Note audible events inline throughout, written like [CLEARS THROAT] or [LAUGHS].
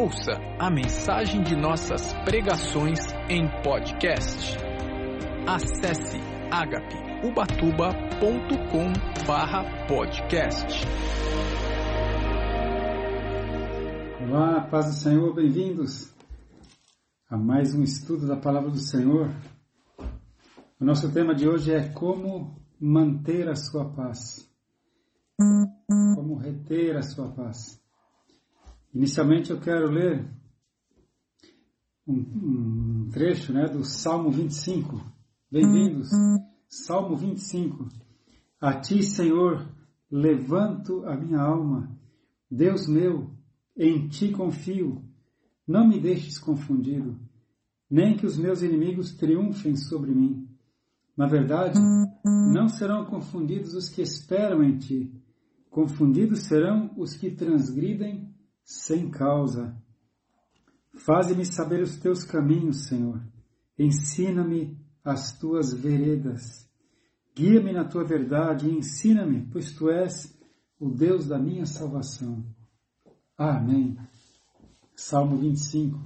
Ouça a mensagem de nossas pregações em podcast. Acesse agapeubatuba.com barra podcast. Olá, paz do Senhor, bem-vindos a mais um estudo da Palavra do Senhor. O nosso tema de hoje é como manter a sua paz. Como reter a sua paz. Inicialmente eu quero ler um, um trecho né, do Salmo 25. Bem-vindos. Salmo 25. A ti, Senhor, levanto a minha alma. Deus meu, em ti confio. Não me deixes confundido, nem que os meus inimigos triunfem sobre mim. Na verdade, não serão confundidos os que esperam em ti. Confundidos serão os que transgridem sem causa. Faze-me saber os teus caminhos, Senhor. Ensina-me as tuas veredas. Guia-me na tua verdade e ensina-me, pois tu és o Deus da minha salvação. Amém. Salmo 25,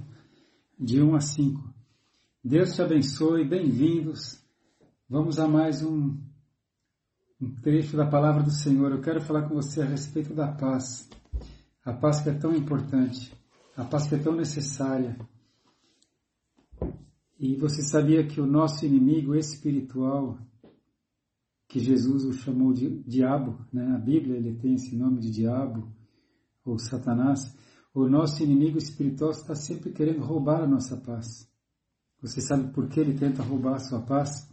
de 1 a 5. Deus te abençoe, bem-vindos. Vamos a mais um, um trecho da palavra do Senhor. Eu quero falar com você a respeito da paz. A que é tão importante, a que é tão necessária. E você sabia que o nosso inimigo espiritual, que Jesus o chamou de diabo, né? na Bíblia ele tem esse nome de diabo, ou Satanás, o nosso inimigo espiritual está sempre querendo roubar a nossa paz. Você sabe por que ele tenta roubar a sua paz?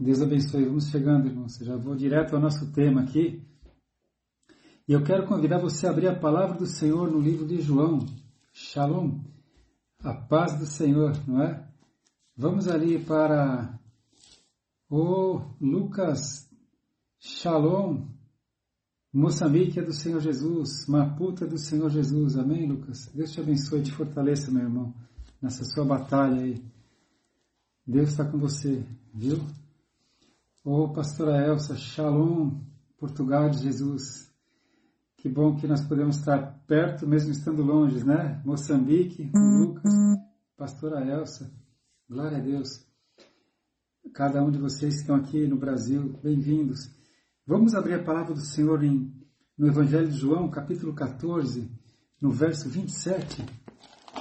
Deus abençoe. Vamos chegando, irmãos. Eu já vou direto ao nosso tema aqui. E eu quero convidar você a abrir a palavra do Senhor no livro de João. Shalom. A paz do Senhor, não é? Vamos ali para o Lucas. Shalom. Moçambique é do Senhor Jesus. Maputo é do Senhor Jesus. Amém, Lucas? Deus te abençoe e te fortaleça, meu irmão, nessa sua batalha aí. Deus está com você, viu? Ô, pastora Elsa, Shalom, Portugal de Jesus. Que bom que nós podemos estar perto, mesmo estando longe, né? Moçambique, o Lucas, pastora Elsa, glória a Deus. Cada um de vocês que estão aqui no Brasil, bem-vindos. Vamos abrir a palavra do Senhor em, no Evangelho de João, capítulo 14, no verso 27.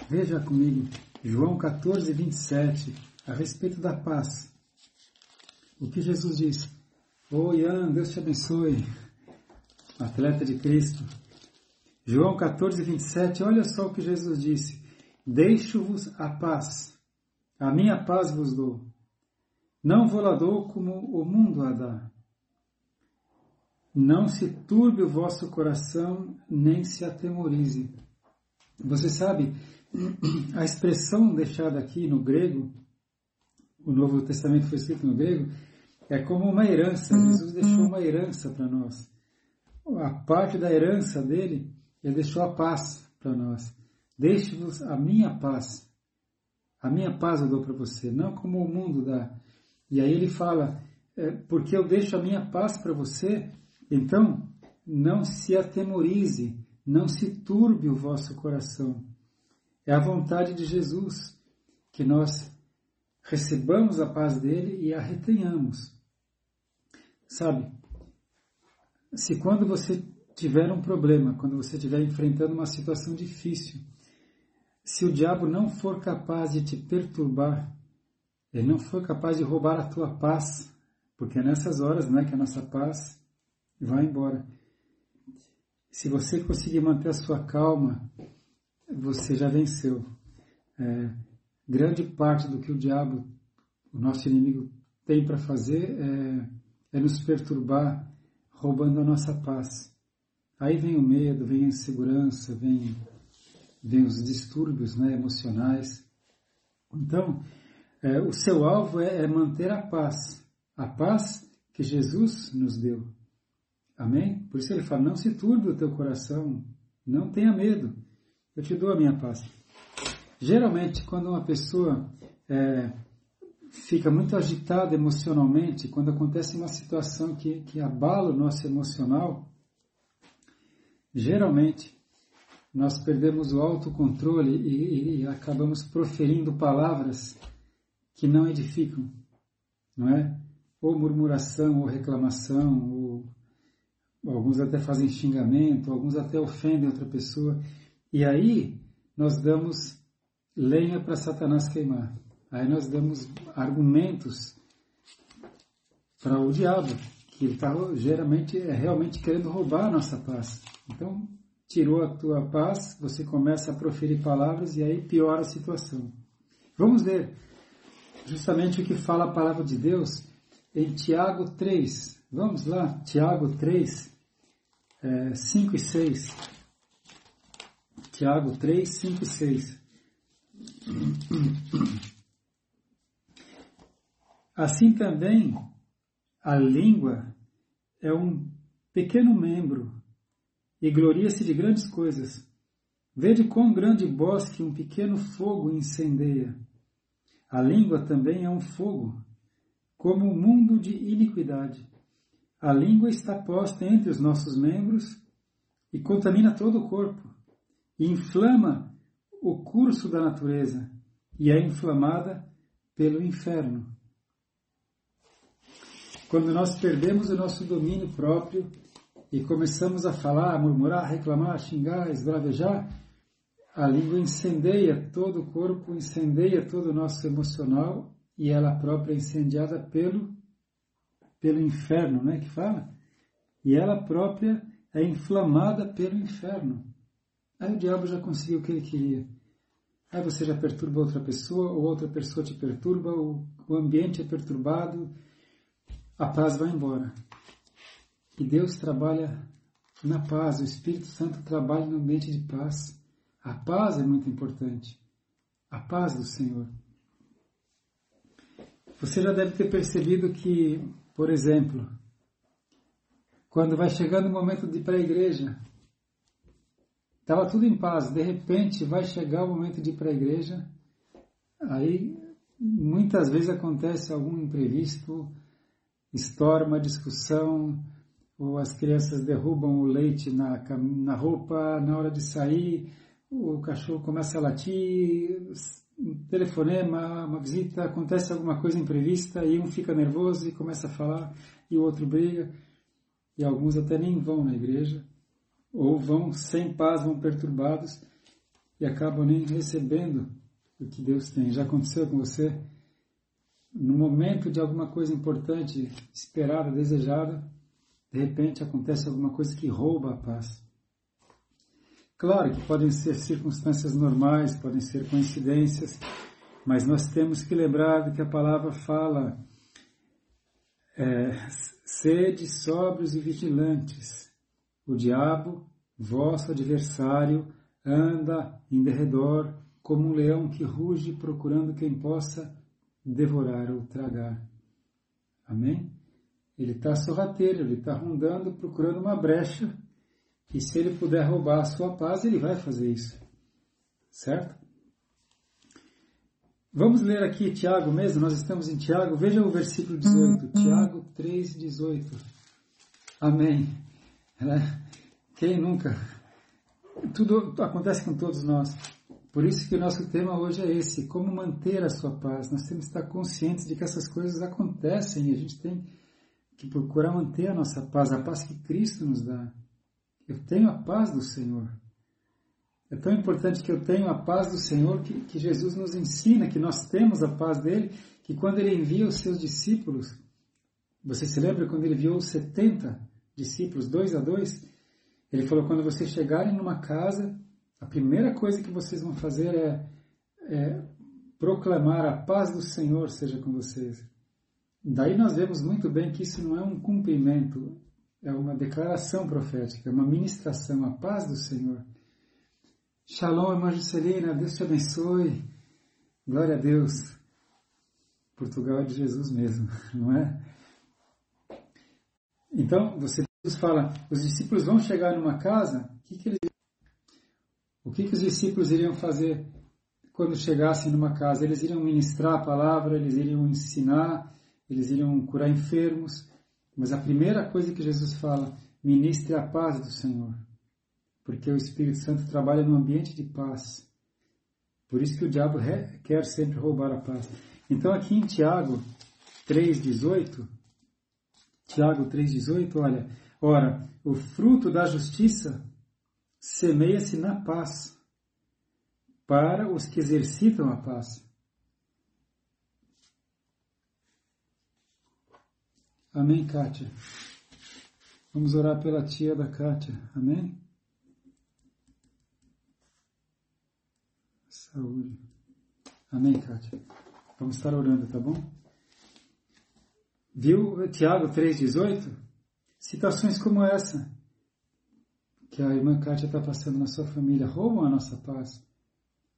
Veja comigo, João 14, 27, a respeito da paz. O que Jesus diz? Oi, Ian, Deus te abençoe atleta de Cristo. João 14, 27, olha só o que Jesus disse: Deixo-vos a paz, a minha paz vos dou. Não vou lá dou como o mundo a dá. Não se turbe o vosso coração, nem se atemorize. Você sabe, [CLEARS THROAT] a expressão deixada aqui no grego, o Novo Testamento foi escrito no grego, é como uma herança. Jesus deixou uma herança para nós a parte da herança dele, ele deixou a paz para nós. Deixe-vos a minha paz. A minha paz eu dou para você, não como o mundo dá. E aí ele fala, é, porque eu deixo a minha paz para você, então não se atemorize, não se turbe o vosso coração. É a vontade de Jesus que nós recebamos a paz dele e a retenhamos. Sabe, se quando você tiver um problema, quando você estiver enfrentando uma situação difícil, se o diabo não for capaz de te perturbar, ele não for capaz de roubar a tua paz, porque é nessas horas né, que a nossa paz vai embora. Se você conseguir manter a sua calma, você já venceu. É, grande parte do que o diabo, o nosso inimigo, tem para fazer é, é nos perturbar, roubando a nossa paz. Aí vem o medo, vem a insegurança, vem, vem os distúrbios né, emocionais. Então, é, o seu alvo é, é manter a paz, a paz que Jesus nos deu. Amém? Por isso ele fala: não se turbe o teu coração, não tenha medo, eu te dou a minha paz. Geralmente, quando uma pessoa é, fica muito agitado emocionalmente quando acontece uma situação que, que abala o nosso emocional, geralmente nós perdemos o autocontrole e, e, acabamos proferindo palavras que não edificam, não é? Ou murmuração, ou reclamação, ou alguns até fazem xingamento, alguns até ofendem outra pessoa. E aí nós damos lenha para Satanás queimar. Aí nós damos argumentos para o diabo, que ele está geralmente é realmente querendo roubar a nossa paz. Então, tirou a tua paz, você começa a proferir palavras e aí piora a situação. Vamos ler justamente o que fala a palavra de Deus em Tiago 3. Vamos lá, Tiago 3, é, 5 e 6. Tiago 3, 5 e 6. [CLEARS THROAT] Assim também, a língua é um pequeno membro e gloria-se de grandes coisas. Vede quão grande bosque um pequeno fogo incendeia. A língua também é um fogo, como um mundo de iniquidade. A língua está posta entre os nossos membros e contamina todo o corpo, e inflama o curso da natureza, e é inflamada pelo inferno. Quando nós perdemos o nosso domínio próprio, e começamos a falar, a murmurar, a reclamar, a xingar, a esbravejar, a língua incendeia todo o corpo, incendeia todo o nosso emocional e ela própria é incendiada pelo, pelo inferno, né, que fala? E ela própria é inflamada pelo inferno. Aí o diabo já conseguiu o que ele queria. Aí você já perturba outra pessoa, ou outra pessoa te perturba, o ambiente é perturbado, a paz vai embora. E Deus trabalha na paz, o Espírito Santo trabalha no ambiente de paz. A paz é muito importante. A paz do Senhor. Você já deve ter percebido que, por exemplo, quando vai chegando o momento de ir para a igreja, estava tudo em paz, de repente vai chegar o momento de ir para a igreja, aí muitas vezes acontece algum imprevisto, estoura uma discussão, ou as crianças derrubam o leite na, na roupa na hora de sair, o cachorro começa a latir, um telefonema, uma visita, acontece alguma coisa imprevista e um fica nervoso e começa a falar e o outro briga e alguns até nem vão na igreja ou vão sem paz, vão perturbados e acabam nem recebendo o que Deus tem. Já aconteceu com você? No momento de alguma coisa importante, esperada, desejada, de repente acontece alguma coisa que rouba a paz. Claro que podem ser circunstâncias normais, podem ser coincidências, mas nós temos que lembrar que a palavra fala é, sede sóbrios e vigilantes. O diabo, vosso adversário, anda em derredor como um leão que ruge procurando quem possa devorar ou tragar. Amém? Ele está sorrateiro, ele está rondando, procurando uma brecha. E se ele puder roubar a sua paz, ele vai fazer isso. Certo? Vamos ler aqui Tiago mesmo, nós estamos em Tiago, veja o versículo 18, uhum. Tiago 3, 18. Amém. Quem nunca? Tudo acontece com todos nós. Por isso que o nosso tema hoje é esse, como manter a sua paz. Nós temos que estar conscientes de que essas coisas acontecem e a gente tem que procurar manter a nossa paz, a paz que Cristo nos dá. Eu tenho a paz do Senhor. É tão importante que eu tenho a paz do Senhor que, que Jesus nos ensina que nós temos a paz dele, que quando ele envia os seus discípulos, você se lembra quando ele enviou os 70 discípulos, dois a dois? Ele falou: quando vocês chegarem numa casa, a primeira coisa que vocês vão fazer é, é proclamar a paz do Senhor seja com vocês. Daí nós vemos muito bem que isso não é um cumprimento, é uma declaração profética, é uma ministração, a paz do Senhor. Shalom, irmã Juscelina, Deus te abençoe. Glória a Deus. Portugal é de Jesus mesmo, [LAUGHS] não é? Então, você fala, os discípulos vão chegar numa casa, o que, que eles o que, que os discípulos iriam fazer quando chegassem numa casa? Eles iriam ministrar a palavra, eles iriam ensinar, eles iriam curar enfermos, mas a primeira coisa que Jesus fala, ministre a paz do Senhor. porque o Espírito Santo trabalha no ambiente de paz. Por isso que o diabo quer sempre roubar a paz. Então aqui em Tiago 3,18, Tiago 3,18, olha, ora, o fruto da justiça semeia-se na paz, para os que exercitam a paz. Amém, Kátia? Vamos orar pela tia da Kátia. Amém? Saúde. Amém, Kátia? Vamos estar orando, tá bom? Viu Tiago 3,18? Situações como essa que a irmã Kátia está passando na sua família roubam a nossa paz.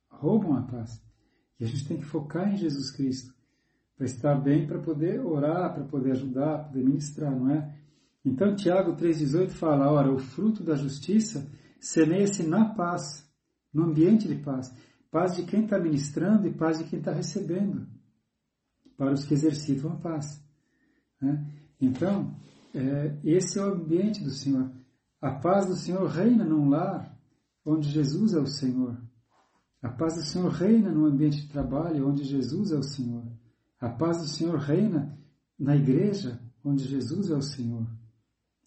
Roubam a paz. E a gente tem que focar em Jesus Cristo para estar bem, para poder orar, para poder ajudar, poder ministrar, não é? Então Tiago 3,18 fala, ora, o fruto da justiça semeia-se na paz, no ambiente de paz. Paz de quem está ministrando e paz de quem está recebendo, para os que exercitam a paz. Né? Então, é, esse é o ambiente do Senhor. A paz do Senhor reina num lar onde Jesus é o Senhor. A paz do Senhor reina no ambiente de trabalho onde Jesus é o Senhor. A paz do Senhor reina na igreja onde Jesus é o Senhor.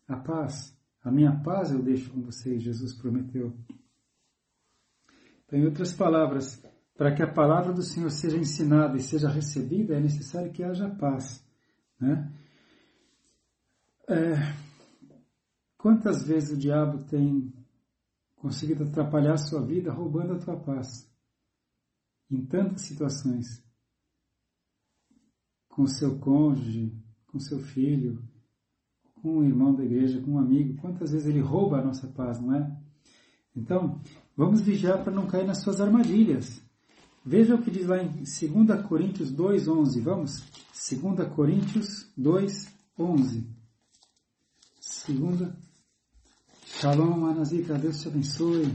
A paz, a minha paz eu deixo com vocês, Jesus prometeu. Então, em outras palavras, para que a palavra do Senhor seja ensinada e seja recebida, é necessário que haja paz. Né? É, quantas vezes o diabo tem conseguido atrapalhar a sua vida roubando a tua paz? Em tantas situações. Com seu cônjuge, com seu filho, com um irmão da igreja, com um amigo. Quantas vezes ele rouba a nossa paz, não é? Então, vamos vigiar para não cair nas suas armadilhas. Veja o que diz lá em 2 Coríntios 2,11. Vamos? 2 Coríntios 2,11. Segunda. Shalom, Anazita, Deus te abençoe.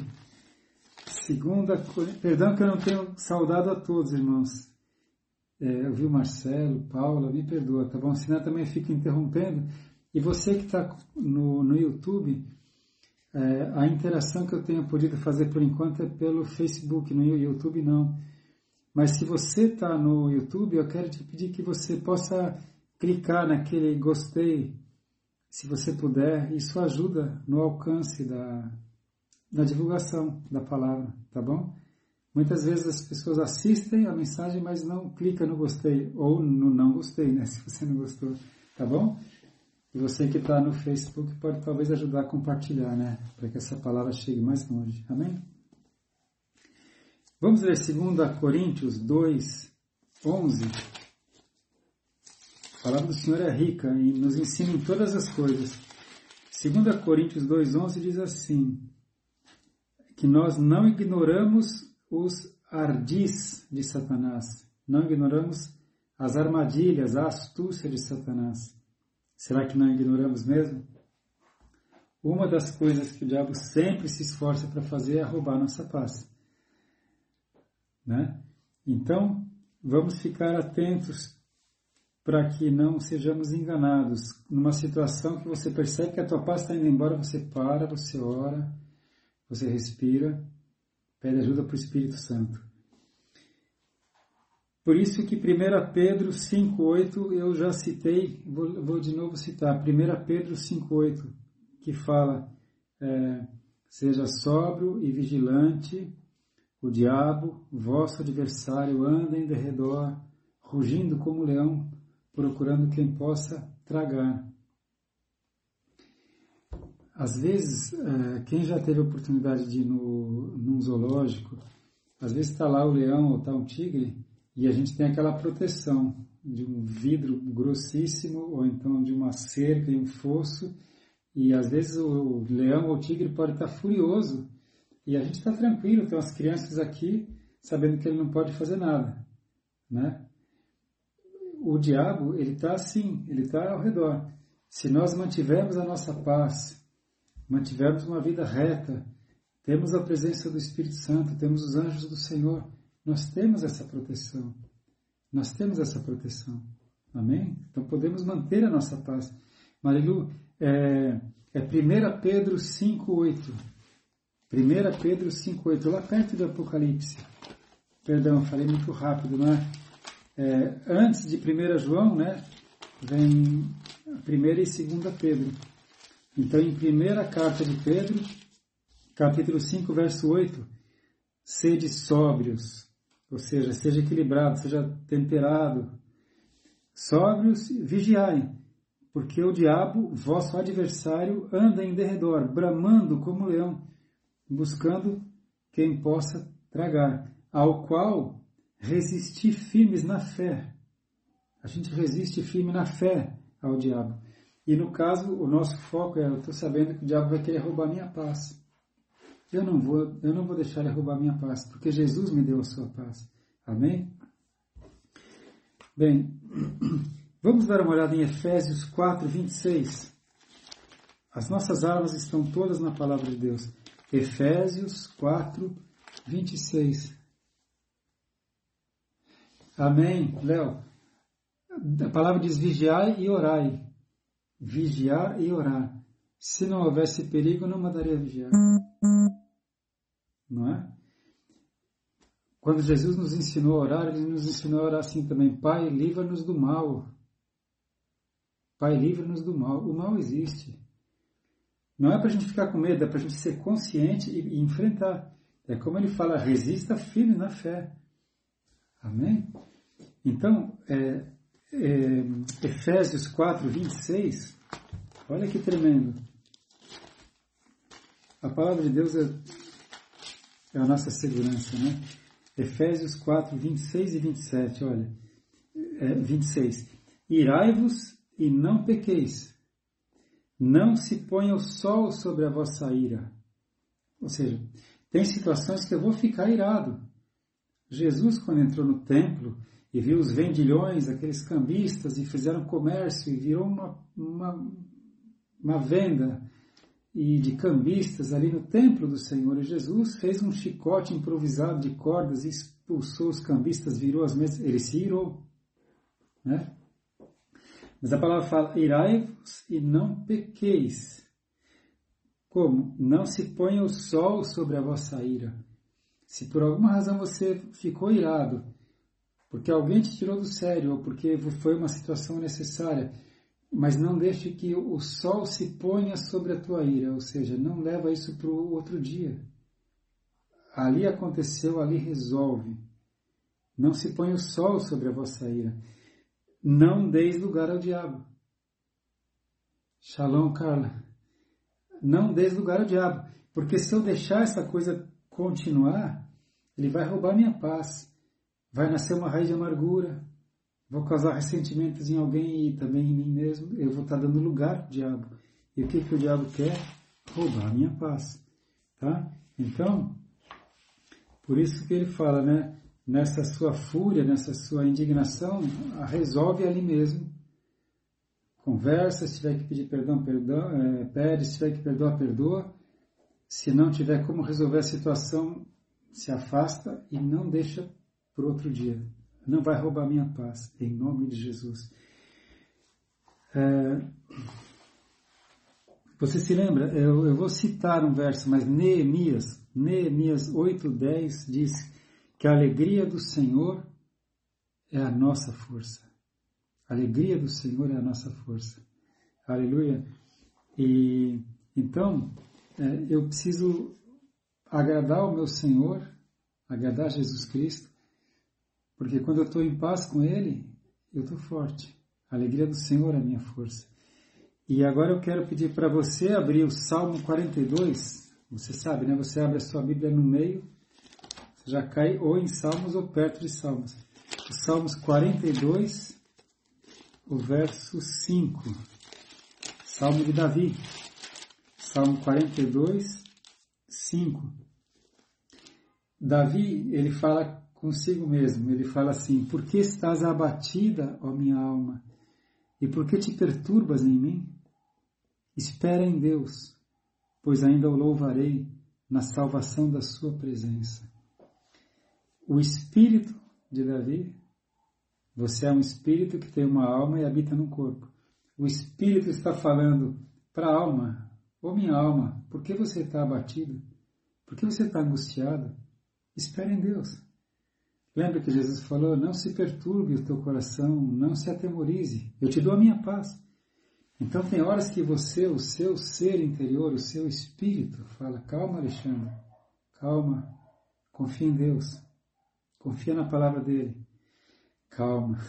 Segunda, perdão que eu não tenho saudado a todos, irmãos. É, eu vi o Marcelo, Paula, me perdoa, tá bom? Senão também fico interrompendo. E você que está no, no YouTube, é, a interação que eu tenho podido fazer por enquanto é pelo Facebook, no YouTube não. Mas se você está no YouTube, eu quero te pedir que você possa clicar naquele gostei, se você puder. Isso ajuda no alcance da, da divulgação da palavra, tá bom? Muitas vezes as pessoas assistem a mensagem, mas não clicam no gostei ou no não gostei, né? [LAUGHS] Se você não gostou, tá bom? E você que está no Facebook pode talvez ajudar a compartilhar, né? Para que essa palavra chegue mais longe. Amém? Vamos ler 2 Coríntios 2, 11. A palavra do Senhor é rica e nos ensina em todas as coisas. 2 Coríntios 2, 11 diz assim, que nós não ignoramos os ardis de Satanás, não ignoramos as armadilhas, a astúcia de Satanás. Será que não ignoramos mesmo? Uma das coisas que o diabo sempre se esforça para fazer é roubar nossa paz. Né? Então, vamos ficar atentos para que não sejamos enganados. Numa situação que você percebe que a tua paz está indo embora, você para, você ora, você respira, pede ajuda para o Espírito Santo. Por isso que 1 Pedro 5,8 eu já citei, vou, vou, de novo citar, 1 Pedro 5,8, que fala, é, seja sóbrio e vigilante, o diabo, vosso adversário, anda em derredor, rugindo como leão, procurando quem possa tragar. Às vezes, é, quem já teve a oportunidade de ir no, num zoológico, às vezes está lá o leão ou está um tigre, e a gente tem aquela proteção de um vidro grossíssimo ou então de uma cerca e um fosso, e às vezes o leão ou o tigre pode estar furioso e a gente está tranquilo, tem as crianças aqui sabendo que ele não pode fazer nada, né? O diabo, ele está assim, ele está ao redor. Se nós mantivermos a nossa paz, mantivermos uma vida reta, temos a presença do Espírito Santo, temos os anjos do Senhor, nós temos essa proteção. Nós temos essa proteção. Amém? Então podemos manter a nossa paz. Marilu, é, é 1 Pedro 5,8. 1 Pedro 5,8, lá perto do Apocalipse. Perdão, falei muito rápido, né? É, antes de 1 João, né? Vem a primeira e segunda Pedro. Então, em primeira carta de Pedro, capítulo 5, verso 8, sede sóbrios, ou seja, seja equilibrado, seja temperado, sóbrios, vigiai, porque o diabo, vosso adversário, anda em derredor, bramando como leão, buscando quem possa tragar, ao qual resisti firmes na fé. A gente resiste firme na fé ao diabo. E no caso, o nosso foco é, eu estou sabendo que o diabo vai querer roubar minha paz. Eu não vou, eu não vou deixar ele roubar minha paz, porque Jesus me deu a sua paz. Amém? Bem, [CLEARS THROAT] vamos dar uma olhada em Efésios 4, 26. As nossas armas estão todas na palavra de Deus. Efésios 4, 26. Amém, Léo. A palavra diz vigiai e orai. Vigiar e orar. Se não houvesse perigo, não mandaria vigiar. Não é? Quando Jesus nos ensinou a orar, ele nos ensinou a orar assim também: Pai, livra-nos do mal. Pai, livra-nos do mal. O mal existe. Não é para a gente ficar com medo, é para a gente ser consciente e, enfrentar. É como ele fala: resista firme na fé. Amém? Então, é, é, Efésios 4, 26, olha que tremendo. A palavra de Deus é, é a nossa segurança, né? Efésios 4, 26 e 27, olha. É, 26. Irai-vos e não pequeis. Não se ponha o sol sobre a vossa ira. Ou seja, tem situações que eu vou ficar irado. Jesus, quando entrou no templo e viu os vendilhões, aqueles cambistas, e fizeram comércio, e virou uma, uma, uma venda e de cambistas ali no templo do Senhor. Jesus fez um chicote improvisado de cordas e expulsou os cambistas, virou as mesas, ele se irou. Né? Mas a palavra fala, irai-vos e não pequeis. Como? Não se ponha o sol sobre a vossa ira. Se por alguma razão você ficou irado, porque alguém te tirou do sério, ou porque foi uma situação necessária, mas não deixe que o sol se ponha sobre a tua ira, ou seja, não leva isso para o outro dia. Ali aconteceu, ali resolve. Não se põe o sol sobre a vossa ira. Não deis lugar ao diabo. Shalom, Carla. Não deis lugar ao diabo. Porque se eu deixar essa coisa continuar, ele vai roubar minha paz. Vai nascer uma raiz de amargura. Vou causar ressentimentos em alguém e também em mim mesmo. Eu vou estar dando lugar ao diabo. E o que, que o diabo quer? Roubar a minha paz. Tá? Então, por isso que ele fala, né? Nessa sua fúria, nessa sua indignação, resolve ali mesmo. Conversa, se tiver que pedir perdão, perdão é, pede, se tiver que perdoar, perdoa. Se não tiver como resolver a situação, se afasta e não deixa para outro dia. Não vai roubar minha paz, em nome de Jesus. É, você se lembra? Eu, eu, vou citar um verso, mas Neemias, Neemias 8:10 diz que a alegria do Senhor é a nossa força. A alegria do Senhor é a nossa força. Aleluia. E então é, eu preciso agradar o meu Senhor, agradar Jesus Cristo, porque quando eu estou em paz com Ele, eu estou forte. A alegria do Senhor é a minha força. E agora eu quero pedir para você abrir o Salmo 42. Você sabe, né? Você abre a sua Bíblia no meio, você já cai ou em Salmos ou perto de Salmos. O Salmos 42, o verso 5. Salmo de Davi. Salmo 42, 5. Davi, ele fala consigo mesmo, ele fala assim: Por que estás abatida, ó minha alma? E por que te perturbas em mim? Espera em Deus, pois ainda o louvarei na salvação da sua presença. O espírito de Davi, você é um espírito que tem uma alma e habita no corpo. O espírito está falando para a alma, ô minha alma, por que você está abatido? Por que você está angustiado? Espere em Deus. Lembra que Jesus falou: Não se perturbe o teu coração, não se atemorize, eu te dou a minha paz. Então tem horas que você, o seu ser interior, o seu espírito, fala: Calma, Alexandre, calma, confia em Deus, confia na palavra dele. Calma,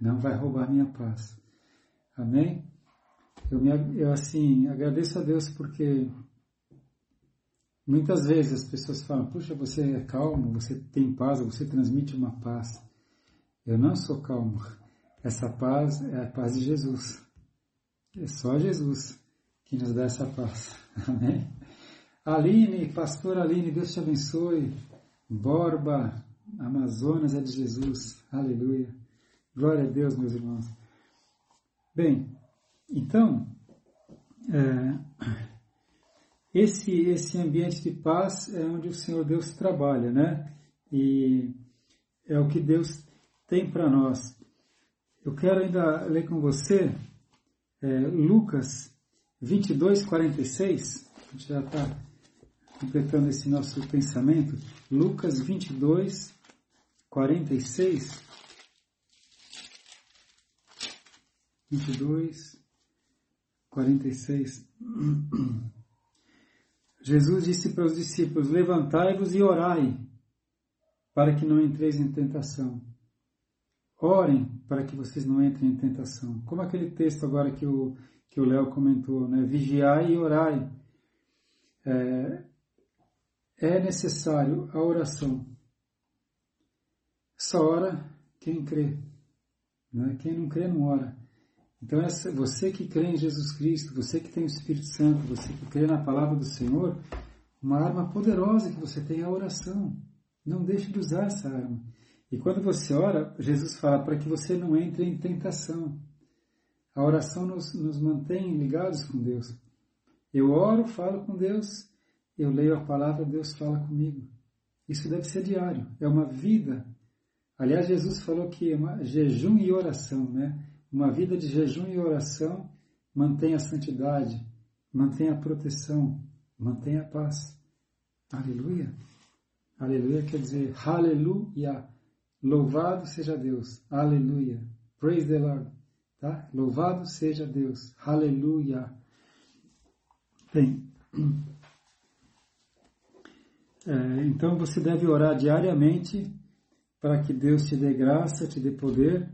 não vai roubar minha paz. Amém? Eu, me, eu assim agradeço a Deus porque Muitas vezes as pessoas falam, puxa, você é calmo, você tem paz, você transmite uma paz. Eu não sou calmo. Essa paz é a paz de Jesus. É só Jesus que nos dá essa paz. [LAUGHS] Amém? Aline, pastor Aline, Deus te abençoe. Borba, Amazonas é de Jesus. Aleluia. Glória a Deus, meus irmãos. Bem, então, é, esse, esse ambiente de paz é onde o Senhor Deus trabalha, né? E é o que Deus tem para nós. Eu quero ainda ler com você é, Lucas 22, 46. A gente já está completando esse nosso pensamento. Lucas 22, 46. 22, 46. Jesus disse para os discípulos: Levantai-vos e orai, para que não entreis em tentação. Orem para que vocês não entrem em tentação. Como aquele texto agora que o que o Léo comentou, né? Vigiai e orai. É, é necessário a oração. Só ora quem crê. Né? Quem não crê não ora. Então, essa, você que crê em Jesus Cristo, você que tem o Espírito Santo, você que crê na palavra do Senhor, uma arma poderosa que você tem é a oração. Não deixe de usar essa arma. E quando você ora, Jesus fala para que você não entre em tentação. A oração nos, nos mantém ligados com Deus. Eu oro, falo com Deus, eu leio a palavra, Deus fala comigo. Isso deve ser diário, é uma vida. Aliás, Jesus falou que é uma jejum e oração, né? Uma vida de jejum e oração mantém a santidade, mantém a proteção, mantém a paz. Aleluia. Aleluia quer dizer aleluia. Louvado seja Deus. Aleluia. Praise the Lord. Tá? Louvado seja Deus. Aleluia. Bem, [CLEARS THROAT] é, então você deve orar diariamente para que Deus te dê graça, te dê poder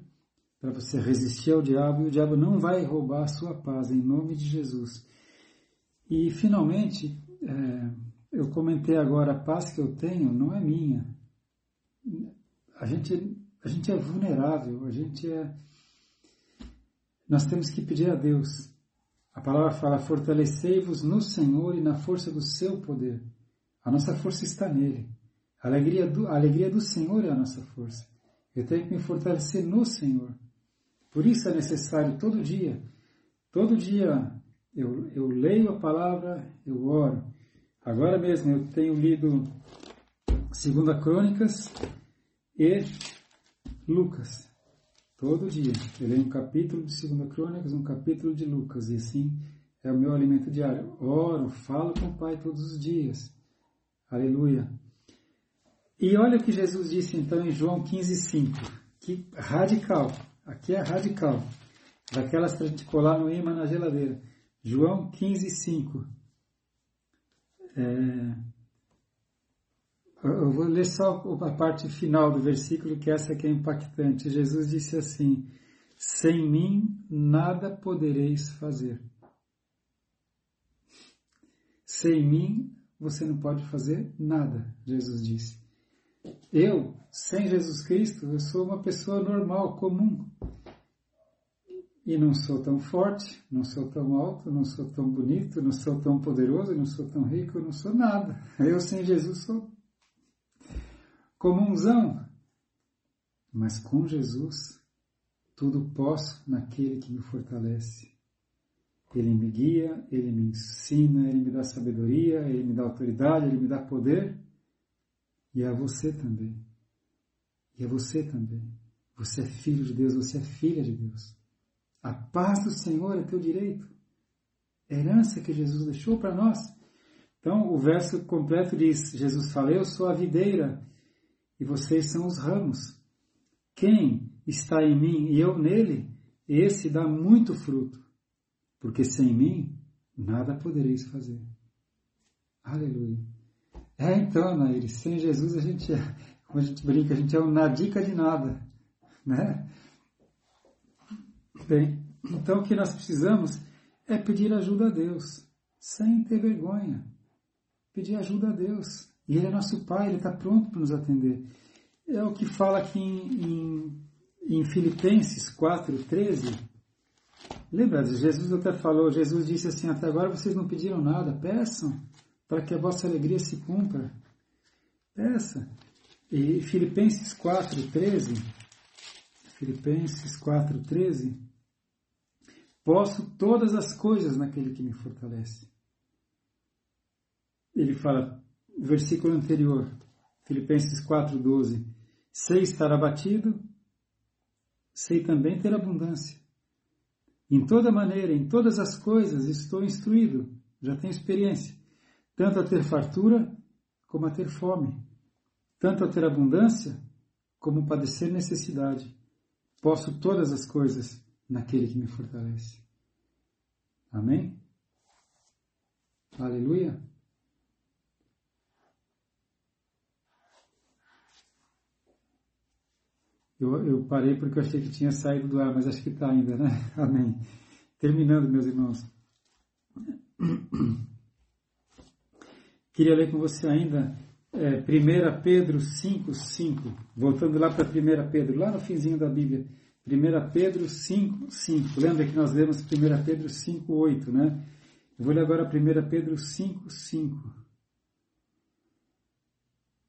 para você resistir ao diabo e o diabo não vai roubar a sua paz em nome de Jesus. E finalmente, é, eu comentei agora, a paz que eu tenho não é minha. A gente, a gente é vulnerável, a gente é. Nós temos que pedir a Deus. A palavra fala: fortalecei-vos no Senhor e na força do seu poder. A nossa força está nele. A alegria do, a alegria do Senhor é a nossa força. Eu tenho que me fortalecer no Senhor. Por isso é necessário todo dia, todo dia eu, eu leio a palavra, eu oro. Agora mesmo eu tenho lido Segunda Crônicas e Lucas. Todo dia. Eu leio um capítulo de Segunda Crônicas, um capítulo de Lucas. E assim é o meu alimento diário. Oro, falo com o Pai todos os dias. Aleluia. E olha o que Jesus disse então em João 15,5. Que radical. Aqui é radical. Daquelas para a gente colar no imã na geladeira. João 15, 5. É... Eu vou ler só a parte final do versículo, que essa que é impactante. Jesus disse assim: Sem mim nada podereis fazer. Sem mim você não pode fazer nada, Jesus disse. Eu, sem Jesus Cristo, eu sou uma pessoa normal, comum. E não sou tão forte, não sou tão alto, não sou tão bonito, não sou tão poderoso, não sou tão rico, não sou nada. [LAUGHS] Eu sem Jesus sou comunzão. Mas com Jesus, tudo posso naquele que me fortalece. Ele me guia, ele me ensina, ele me dá sabedoria, ele me dá autoridade, ele me dá poder. E a você também. E a você também. Você é filho de Deus, você é filha de Deus. A paz do Senhor é teu direito. É herança que Jesus deixou para nós. Então, o verso completo diz: Jesus fala, Eu sou a videira e vocês são os ramos. Quem está em mim e eu nele, esse dá muito fruto, porque sem mim nada podereis fazer. Aleluia. É então, Nair, sem Jesus a gente é, como a gente brinca, a gente é um nadica de nada, né? Bem, então o que nós precisamos é pedir ajuda a Deus, sem ter vergonha. Pedir ajuda a Deus. E Ele é nosso Pai, Ele está pronto para nos atender. É o que fala aqui em, em, em Filipenses 4,13. Lembra, Jesus até falou, Jesus disse assim, até agora vocês não pediram nada, peçam para que a vossa alegria se cumpra. Peça. E Filipenses 4,13, Filipenses 4,13, posso todas as coisas naquele que me fortalece. Ele fala, versículo anterior, Filipenses 4,12, sei estar abatido, sei também ter abundância. Em toda maneira, em todas as coisas, estou instruído, já tenho experiência, tanto a ter fartura como a ter fome, tanto a ter abundância como padecer necessidade. Posso todas as coisas naquele que me fortalece. Amém? Aleluia? Eu, eu parei porque eu achei que tinha saído do ar, mas acho que está ainda, né? [LAUGHS] Amém. Terminando, meus irmãos. [CLEARS THROAT] Queria ler com você ainda é, 1 Pedro 5, 5. Voltando lá para 1 Pedro, lá no finzinho da Bíblia. 1 Pedro 5, 5. Lembra que nós lemos 1 Pedro 5, 8, né? Eu vou ler agora 1 Pedro 5, 5.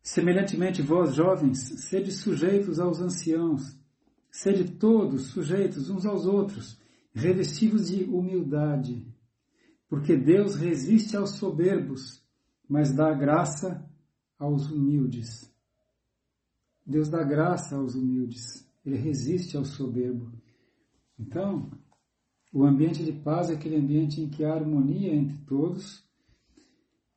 Semelhantemente, vós, jovens, sede sujeitos aos anciãos, sede todos sujeitos uns aos outros, revestidos de humildade, porque Deus resiste aos soberbos, mas dá graça aos humildes. Deus dá graça aos humildes, ele resiste ao soberbo. Então, o ambiente de paz é aquele ambiente em que há harmonia entre todos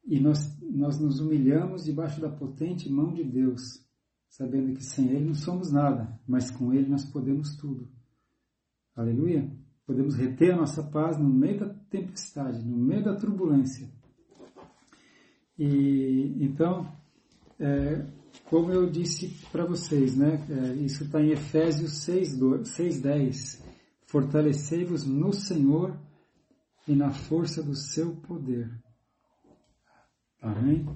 e nós, nós nos humilhamos debaixo da potente mão de Deus, sabendo que sem Ele não somos nada, mas com Ele nós podemos tudo. Aleluia? Podemos reter a nossa paz no meio da tempestade, no meio da turbulência. E então, é, como eu disse para vocês, né, é, isso está em Efésios 6,10. Fortalecei-vos no Senhor e na força do seu poder. Amém?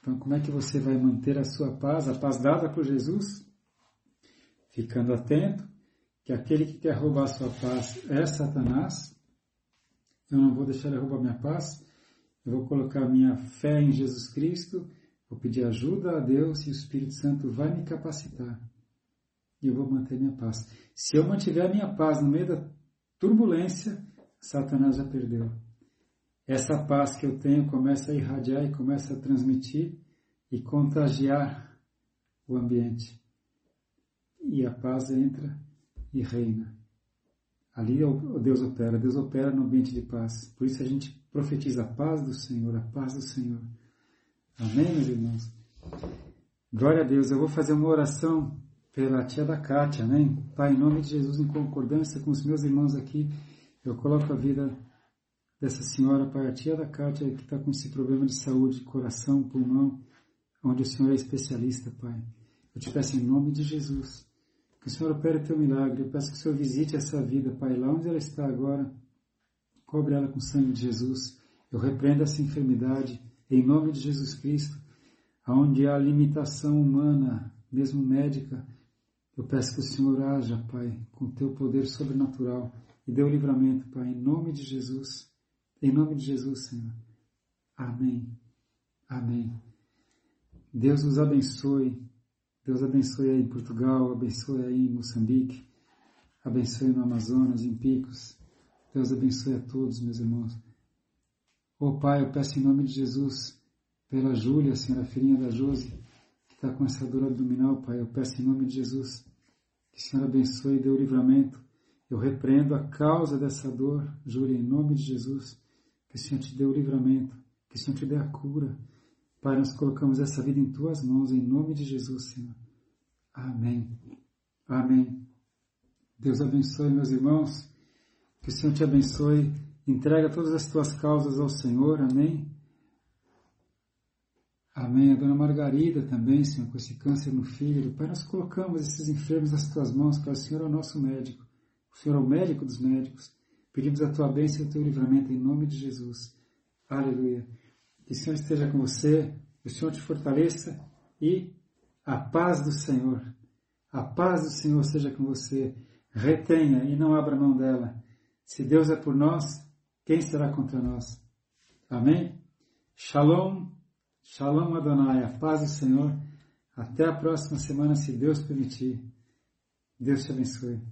Então, como é que você vai manter a sua paz, a paz dada por Jesus? Ficando atento que aquele que quer roubar a sua paz é Satanás. Eu não vou deixar ele roubar minha paz. Eu vou colocar minha fé em Jesus Cristo, vou pedir ajuda a Deus e o Espírito Santo vai me capacitar. E eu vou manter minha paz. Se eu mantiver a minha paz no meio da turbulência, Satanás já perdeu essa paz que eu tenho começa a irradiar e começa a transmitir e contagiar o ambiente. E a paz entra e reina. Ali é Deus opera, Deus opera no ambiente de paz. Por isso a gente profetiza a paz do Senhor, a paz do Senhor. Amém, meus irmãos? Glória a Deus. Eu vou fazer uma oração pela tia da Kátia, amém? Pai, em nome de Jesus, em concordância com os meus irmãos aqui, eu coloco a vida dessa senhora, Pai, a tia da Kátia, que está com esse problema de saúde, coração, pulmão, onde o Senhor é especialista, Pai. Eu te peço em nome de Jesus, que o Senhor opere teu milagre. Eu peço que o Senhor visite essa vida, Pai, lá onde ela está agora. Cobre ela com o sangue de Jesus. Eu repreendo essa enfermidade em nome de Jesus Cristo. Aonde há limitação humana, mesmo médica, eu peço que o Senhor haja, Pai, com teu poder sobrenatural e dê o livramento, Pai, em nome de Jesus. Em nome de Jesus, Senhor. Amém. Amém. Deus nos abençoe. Deus abençoe aí em Portugal, abençoe aí em Moçambique, abençoe no Amazonas, em Picos. Deus abençoe a todos, meus irmãos. Oh Pai, eu peço em nome de Jesus, pela Júlia, Senhora, filhinha da Josi, que está com essa dor abdominal, Pai, eu peço em nome de Jesus, que o Senhor abençoe e dê o livramento. Eu repreendo a causa dessa dor, Júlia, em nome de Jesus. Que o Senhor te dê o livramento, Que o Senhor te dê a cura. Pai, nós colocamos essa vida em tuas mãos, em nome de Jesus, Senhor. Amém. Amém. Deus abençoe, meus irmãos. Que o Senhor te abençoe. Entrega todas as tuas causas ao Senhor. Amém. Amém. A dona Margarida também, Senhor, com esse câncer no fígado. Pai, nós colocamos esses enfermos nas tuas mãos, Pai. O Senhor é o nosso médico. O Senhor é o médico dos médicos. Pedimos a tua bênção e o teu livramento em nome de Jesus. Aleluia. Que o Senhor esteja com você, que o Senhor te fortaleça e a paz do Senhor. A paz do Senhor seja com você. Retenha e não abra mão dela. Se Deus é por nós, quem será contra nós? Amém? Shalom. Shalom Adonai, a paz do Senhor. Até a próxima semana, se Deus permitir. Deus te abençoe.